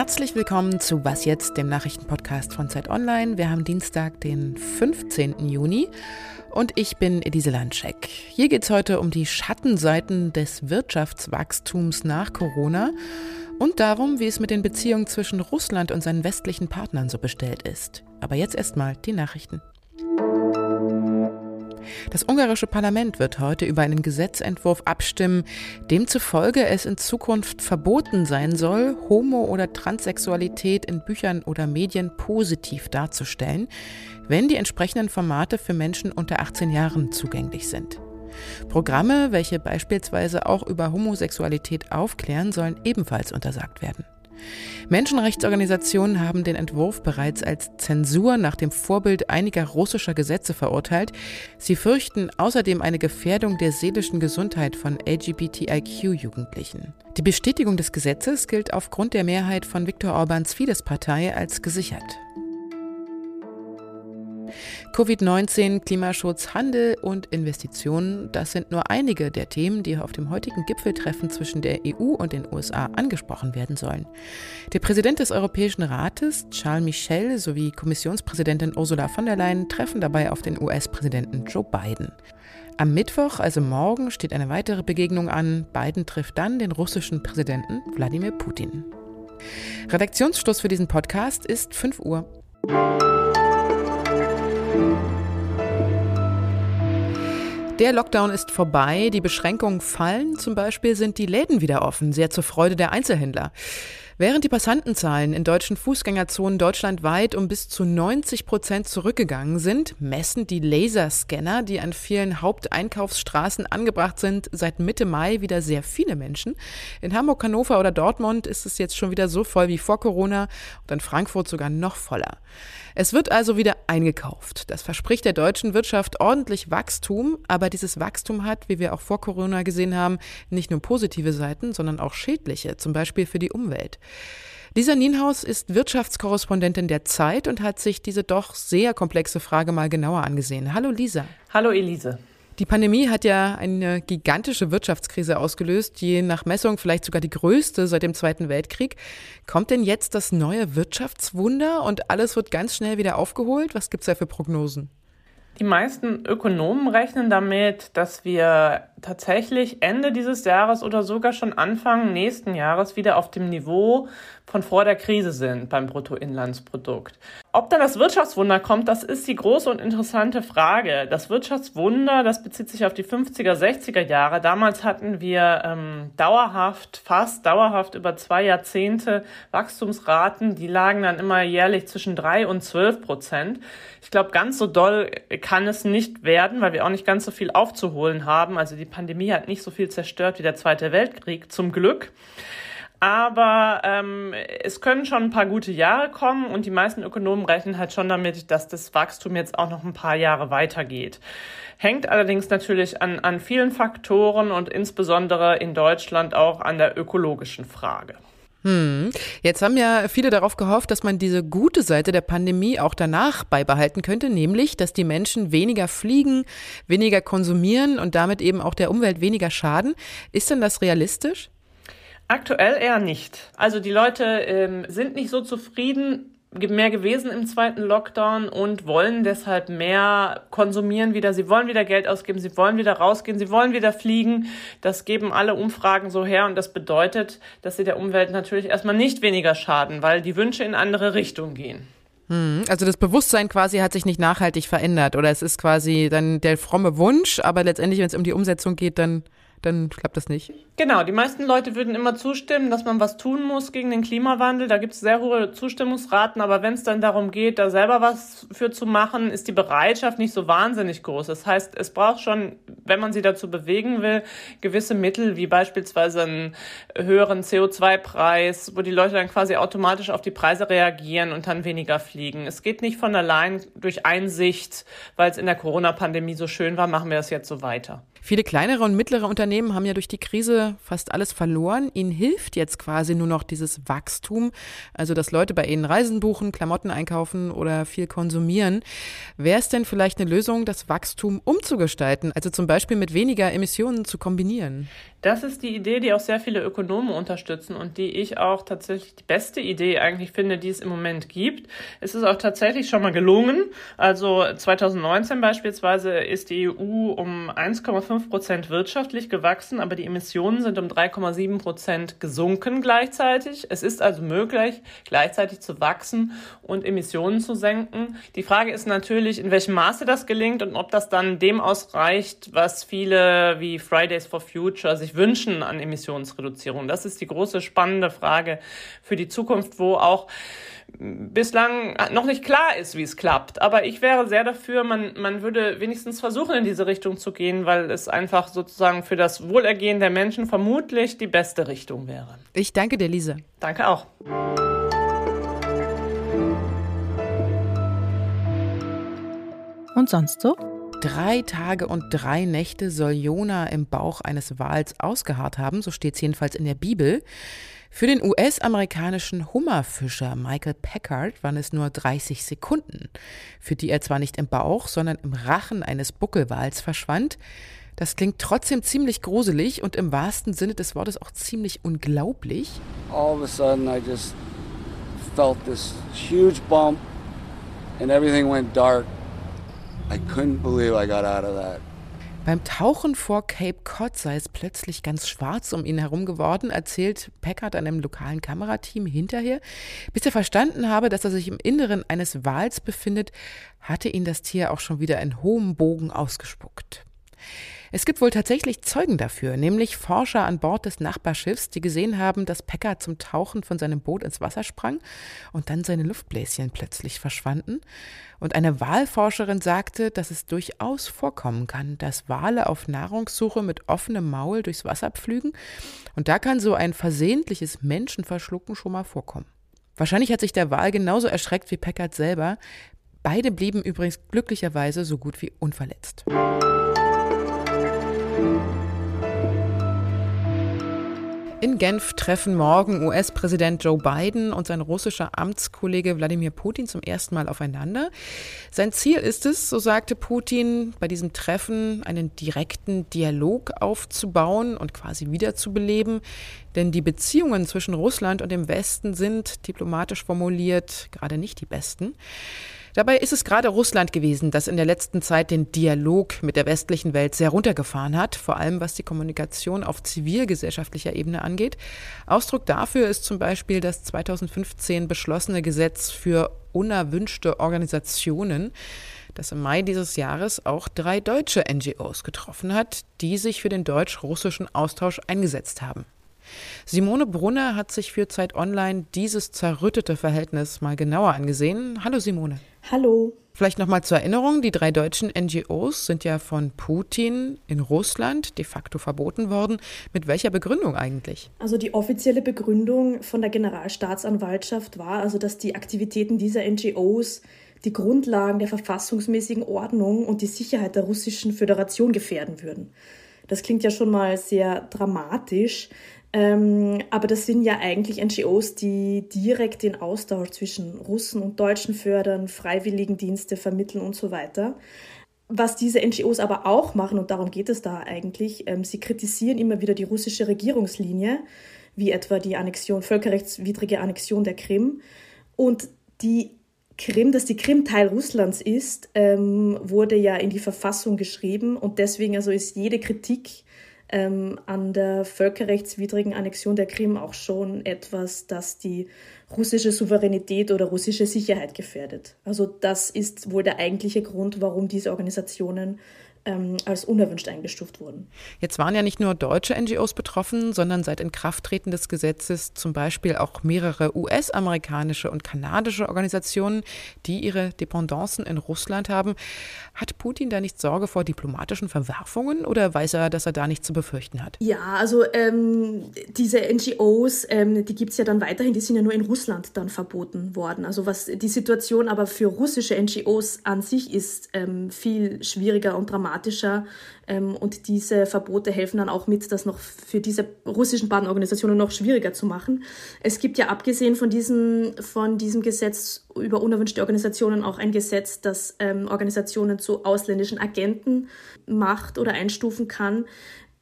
Herzlich willkommen zu Was jetzt, dem Nachrichtenpodcast von Zeit Online. Wir haben Dienstag, den 15. Juni und ich bin Elise Landscheck. Hier geht es heute um die Schattenseiten des Wirtschaftswachstums nach Corona und darum, wie es mit den Beziehungen zwischen Russland und seinen westlichen Partnern so bestellt ist. Aber jetzt erstmal die Nachrichten. Das ungarische Parlament wird heute über einen Gesetzentwurf abstimmen, demzufolge es in Zukunft verboten sein soll, Homo- oder Transsexualität in Büchern oder Medien positiv darzustellen, wenn die entsprechenden Formate für Menschen unter 18 Jahren zugänglich sind. Programme, welche beispielsweise auch über Homosexualität aufklären, sollen ebenfalls untersagt werden. Menschenrechtsorganisationen haben den Entwurf bereits als Zensur nach dem Vorbild einiger russischer Gesetze verurteilt. Sie fürchten außerdem eine Gefährdung der seelischen Gesundheit von LGBTIQ-Jugendlichen. Die Bestätigung des Gesetzes gilt aufgrund der Mehrheit von Viktor Orbáns Fidesz-Partei als gesichert. Covid-19, Klimaschutz, Handel und Investitionen, das sind nur einige der Themen, die auf dem heutigen Gipfeltreffen zwischen der EU und den USA angesprochen werden sollen. Der Präsident des Europäischen Rates, Charles Michel, sowie Kommissionspräsidentin Ursula von der Leyen treffen dabei auf den US-Präsidenten Joe Biden. Am Mittwoch, also morgen, steht eine weitere Begegnung an. Biden trifft dann den russischen Präsidenten Wladimir Putin. Redaktionsschluss für diesen Podcast ist 5 Uhr. Der Lockdown ist vorbei, die Beschränkungen fallen, zum Beispiel sind die Läden wieder offen, sehr zur Freude der Einzelhändler. Während die Passantenzahlen in deutschen Fußgängerzonen deutschlandweit um bis zu 90 Prozent zurückgegangen sind, messen die Laserscanner, die an vielen Haupteinkaufsstraßen angebracht sind, seit Mitte Mai wieder sehr viele Menschen. In Hamburg, Hannover oder Dortmund ist es jetzt schon wieder so voll wie vor Corona und in Frankfurt sogar noch voller. Es wird also wieder eingekauft. Das verspricht der deutschen Wirtschaft ordentlich Wachstum, aber dieses Wachstum hat, wie wir auch vor Corona gesehen haben, nicht nur positive Seiten, sondern auch schädliche, zum Beispiel für die Umwelt. Lisa Nienhaus ist Wirtschaftskorrespondentin der Zeit und hat sich diese doch sehr komplexe Frage mal genauer angesehen. Hallo Lisa. Hallo Elise. Die Pandemie hat ja eine gigantische Wirtschaftskrise ausgelöst, je nach Messung vielleicht sogar die größte seit dem Zweiten Weltkrieg. Kommt denn jetzt das neue Wirtschaftswunder und alles wird ganz schnell wieder aufgeholt? Was gibt es da für Prognosen? Die meisten Ökonomen rechnen damit, dass wir tatsächlich Ende dieses Jahres oder sogar schon Anfang nächsten Jahres wieder auf dem Niveau von vor der Krise sind beim Bruttoinlandsprodukt. Ob dann das Wirtschaftswunder kommt, das ist die große und interessante Frage. Das Wirtschaftswunder, das bezieht sich auf die 50er, 60er Jahre. Damals hatten wir ähm, dauerhaft, fast dauerhaft über zwei Jahrzehnte Wachstumsraten, die lagen dann immer jährlich zwischen drei und zwölf Prozent. Ich glaube, ganz so doll kann es nicht werden, weil wir auch nicht ganz so viel aufzuholen haben. Also die Pandemie hat nicht so viel zerstört wie der Zweite Weltkrieg, zum Glück. Aber ähm, es können schon ein paar gute Jahre kommen und die meisten Ökonomen rechnen halt schon damit, dass das Wachstum jetzt auch noch ein paar Jahre weitergeht. Hängt allerdings natürlich an, an vielen Faktoren und insbesondere in Deutschland auch an der ökologischen Frage. Hm. Jetzt haben ja viele darauf gehofft, dass man diese gute Seite der Pandemie auch danach beibehalten könnte, nämlich, dass die Menschen weniger fliegen, weniger konsumieren und damit eben auch der Umwelt weniger schaden. Ist denn das realistisch? Aktuell eher nicht. Also die Leute ähm, sind nicht so zufrieden mehr gewesen im zweiten Lockdown und wollen deshalb mehr konsumieren wieder. Sie wollen wieder Geld ausgeben, sie wollen wieder rausgehen, sie wollen wieder fliegen. Das geben alle Umfragen so her und das bedeutet, dass sie der Umwelt natürlich erstmal nicht weniger schaden, weil die Wünsche in andere Richtungen gehen. Hm, also das Bewusstsein quasi hat sich nicht nachhaltig verändert oder es ist quasi dann der fromme Wunsch, aber letztendlich, wenn es um die Umsetzung geht, dann dann klappt das nicht. Genau, die meisten Leute würden immer zustimmen, dass man was tun muss gegen den Klimawandel. Da gibt es sehr hohe Zustimmungsraten, aber wenn es dann darum geht, da selber was für zu machen, ist die Bereitschaft nicht so wahnsinnig groß. Das heißt, es braucht schon, wenn man sie dazu bewegen will, gewisse Mittel, wie beispielsweise einen höheren CO2-Preis, wo die Leute dann quasi automatisch auf die Preise reagieren und dann weniger fliegen. Es geht nicht von allein durch Einsicht, weil es in der Corona-Pandemie so schön war, machen wir das jetzt so weiter. Viele kleinere und mittlere Unternehmen haben ja durch die Krise fast alles verloren. Ihnen hilft jetzt quasi nur noch dieses Wachstum, also dass Leute bei ihnen Reisen buchen, Klamotten einkaufen oder viel konsumieren. Wäre es denn vielleicht eine Lösung, das Wachstum umzugestalten, also zum Beispiel mit weniger Emissionen zu kombinieren? Das ist die Idee, die auch sehr viele Ökonomen unterstützen und die ich auch tatsächlich die beste Idee eigentlich finde, die es im Moment gibt. Es ist auch tatsächlich schon mal gelungen. Also 2019 beispielsweise ist die EU um 1,5 Prozent wirtschaftlich gewachsen, aber die Emissionen sind um 3,7 Prozent gesunken gleichzeitig. Es ist also möglich, gleichzeitig zu wachsen und Emissionen zu senken. Die Frage ist natürlich, in welchem Maße das gelingt und ob das dann dem ausreicht, was viele wie Fridays for Future sich wünschen an Emissionsreduzierung? Das ist die große spannende Frage für die Zukunft, wo auch bislang noch nicht klar ist, wie es klappt. Aber ich wäre sehr dafür, man, man würde wenigstens versuchen, in diese Richtung zu gehen, weil es einfach sozusagen für das Wohlergehen der Menschen vermutlich die beste Richtung wäre. Ich danke dir, Lisa. Danke auch. Und sonst so? Drei Tage und drei Nächte soll Jona im Bauch eines Wals ausgeharrt haben, so steht es jedenfalls in der Bibel. Für den US-amerikanischen Hummerfischer Michael Packard waren es nur 30 Sekunden, für die er zwar nicht im Bauch, sondern im Rachen eines Buckelwals verschwand. Das klingt trotzdem ziemlich gruselig und im wahrsten Sinne des Wortes auch ziemlich unglaublich. All of a sudden I just felt this huge bump and everything went dark. I couldn't believe I got out of that. Beim Tauchen vor Cape Cod sei es plötzlich ganz schwarz um ihn herum geworden, erzählt Packard einem lokalen Kamerateam hinterher. Bis er verstanden habe, dass er sich im Inneren eines Wals befindet, hatte ihn das Tier auch schon wieder in hohem Bogen ausgespuckt. Es gibt wohl tatsächlich Zeugen dafür, nämlich Forscher an Bord des Nachbarschiffs, die gesehen haben, dass Packard zum Tauchen von seinem Boot ins Wasser sprang und dann seine Luftbläschen plötzlich verschwanden. Und eine Walforscherin sagte, dass es durchaus vorkommen kann, dass Wale auf Nahrungssuche mit offenem Maul durchs Wasser pflügen. Und da kann so ein versehentliches Menschenverschlucken schon mal vorkommen. Wahrscheinlich hat sich der Wal genauso erschreckt wie Packard selber. Beide blieben übrigens glücklicherweise so gut wie unverletzt. In Genf treffen morgen US-Präsident Joe Biden und sein russischer Amtskollege Wladimir Putin zum ersten Mal aufeinander. Sein Ziel ist es, so sagte Putin, bei diesem Treffen einen direkten Dialog aufzubauen und quasi wiederzubeleben. Denn die Beziehungen zwischen Russland und dem Westen sind, diplomatisch formuliert, gerade nicht die besten. Dabei ist es gerade Russland gewesen, das in der letzten Zeit den Dialog mit der westlichen Welt sehr runtergefahren hat, vor allem was die Kommunikation auf zivilgesellschaftlicher Ebene angeht. Ausdruck dafür ist zum Beispiel das 2015 beschlossene Gesetz für unerwünschte Organisationen, das im Mai dieses Jahres auch drei deutsche NGOs getroffen hat, die sich für den deutsch-russischen Austausch eingesetzt haben. Simone Brunner hat sich für Zeit Online dieses zerrüttete Verhältnis mal genauer angesehen. Hallo Simone. Hallo. Vielleicht nochmal zur Erinnerung, die drei deutschen NGOs sind ja von Putin in Russland de facto verboten worden. Mit welcher Begründung eigentlich? Also die offizielle Begründung von der Generalstaatsanwaltschaft war also, dass die Aktivitäten dieser NGOs die Grundlagen der verfassungsmäßigen Ordnung und die Sicherheit der russischen Föderation gefährden würden. Das klingt ja schon mal sehr dramatisch. Ähm, aber das sind ja eigentlich NGOs, die direkt den Austausch zwischen Russen und Deutschen fördern, Freiwilligendienste vermitteln und so weiter. Was diese NGOs aber auch machen, und darum geht es da eigentlich, ähm, sie kritisieren immer wieder die russische Regierungslinie, wie etwa die Annexion, völkerrechtswidrige Annexion der Krim. Und die Krim, dass die Krim Teil Russlands ist, ähm, wurde ja in die Verfassung geschrieben und deswegen also ist jede Kritik ähm, an der völkerrechtswidrigen Annexion der Krim auch schon etwas, das die russische Souveränität oder russische Sicherheit gefährdet. Also das ist wohl der eigentliche Grund, warum diese Organisationen ähm, als unerwünscht eingestuft wurden. Jetzt waren ja nicht nur deutsche NGOs betroffen, sondern seit Inkrafttreten des Gesetzes zum Beispiel auch mehrere US-amerikanische und kanadische Organisationen, die ihre Dependancen in Russland haben. Hat Putin da nicht Sorge vor diplomatischen Verwerfungen oder weiß er, dass er da nichts zu befürchten hat? Ja, also ähm, diese NGOs, ähm, die gibt es ja dann weiterhin, die sind ja nur in Russland dann verboten worden. Also was die Situation aber für russische NGOs an sich ist ähm, viel schwieriger und dramatischer dramatischer. Ähm, und diese Verbote helfen dann auch mit, das noch für diese russischen Partnerorganisationen noch schwieriger zu machen. Es gibt ja abgesehen von diesem, von diesem Gesetz über unerwünschte Organisationen auch ein Gesetz, das ähm, Organisationen zu ausländischen Agenten macht oder einstufen kann.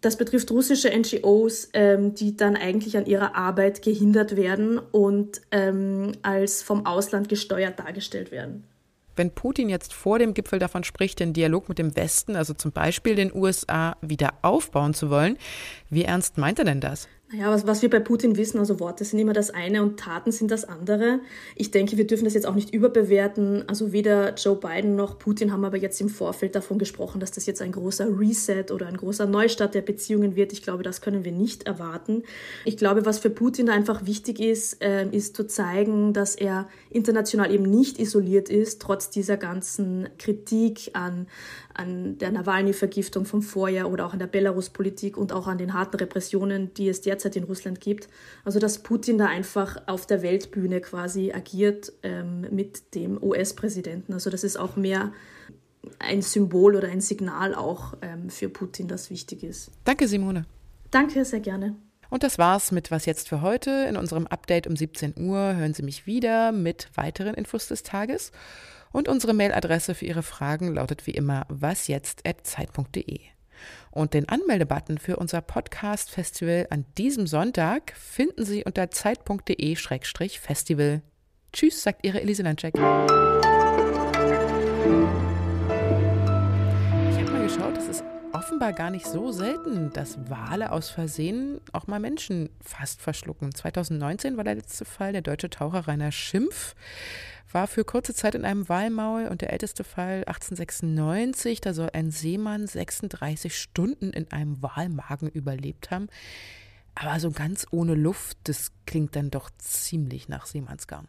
Das betrifft russische NGOs, ähm, die dann eigentlich an ihrer Arbeit gehindert werden und ähm, als vom Ausland gesteuert dargestellt werden. Wenn Putin jetzt vor dem Gipfel davon spricht, den Dialog mit dem Westen, also zum Beispiel den USA, wieder aufbauen zu wollen, wie ernst meint er denn das? Ja, was, was wir bei Putin wissen, also Worte sind immer das eine und Taten sind das andere. Ich denke, wir dürfen das jetzt auch nicht überbewerten. Also weder Joe Biden noch Putin haben aber jetzt im Vorfeld davon gesprochen, dass das jetzt ein großer Reset oder ein großer Neustart der Beziehungen wird. Ich glaube, das können wir nicht erwarten. Ich glaube, was für Putin einfach wichtig ist, äh, ist zu zeigen, dass er international eben nicht isoliert ist, trotz dieser ganzen Kritik an, an der Nawalny-Vergiftung vom Vorjahr oder auch an der Belarus-Politik und auch an den harten Repressionen, die es derzeit in Russland gibt. Also dass Putin da einfach auf der Weltbühne quasi agiert ähm, mit dem US-Präsidenten. Also das ist auch mehr ein Symbol oder ein Signal auch ähm, für Putin, das wichtig ist. Danke, Simone. Danke, sehr gerne. Und das war's mit Was jetzt für heute. In unserem Update um 17 Uhr hören Sie mich wieder mit weiteren Infos des Tages. Und unsere Mailadresse für Ihre Fragen lautet wie immer wasjetzt.zeit.de. Und den Anmeldebutton für unser Podcast-Festival an diesem Sonntag finden Sie unter zeit.de-festival. Tschüss, sagt Ihre Elise Landcheck. Offenbar gar nicht so selten, dass Wale aus Versehen auch mal Menschen fast verschlucken. 2019 war der letzte Fall der deutsche Taucher Rainer Schimpf war für kurze Zeit in einem Walmaul und der älteste Fall 1896, da soll ein Seemann 36 Stunden in einem Walmagen überlebt haben. Aber so ganz ohne Luft, das klingt dann doch ziemlich nach Seemannsgarn.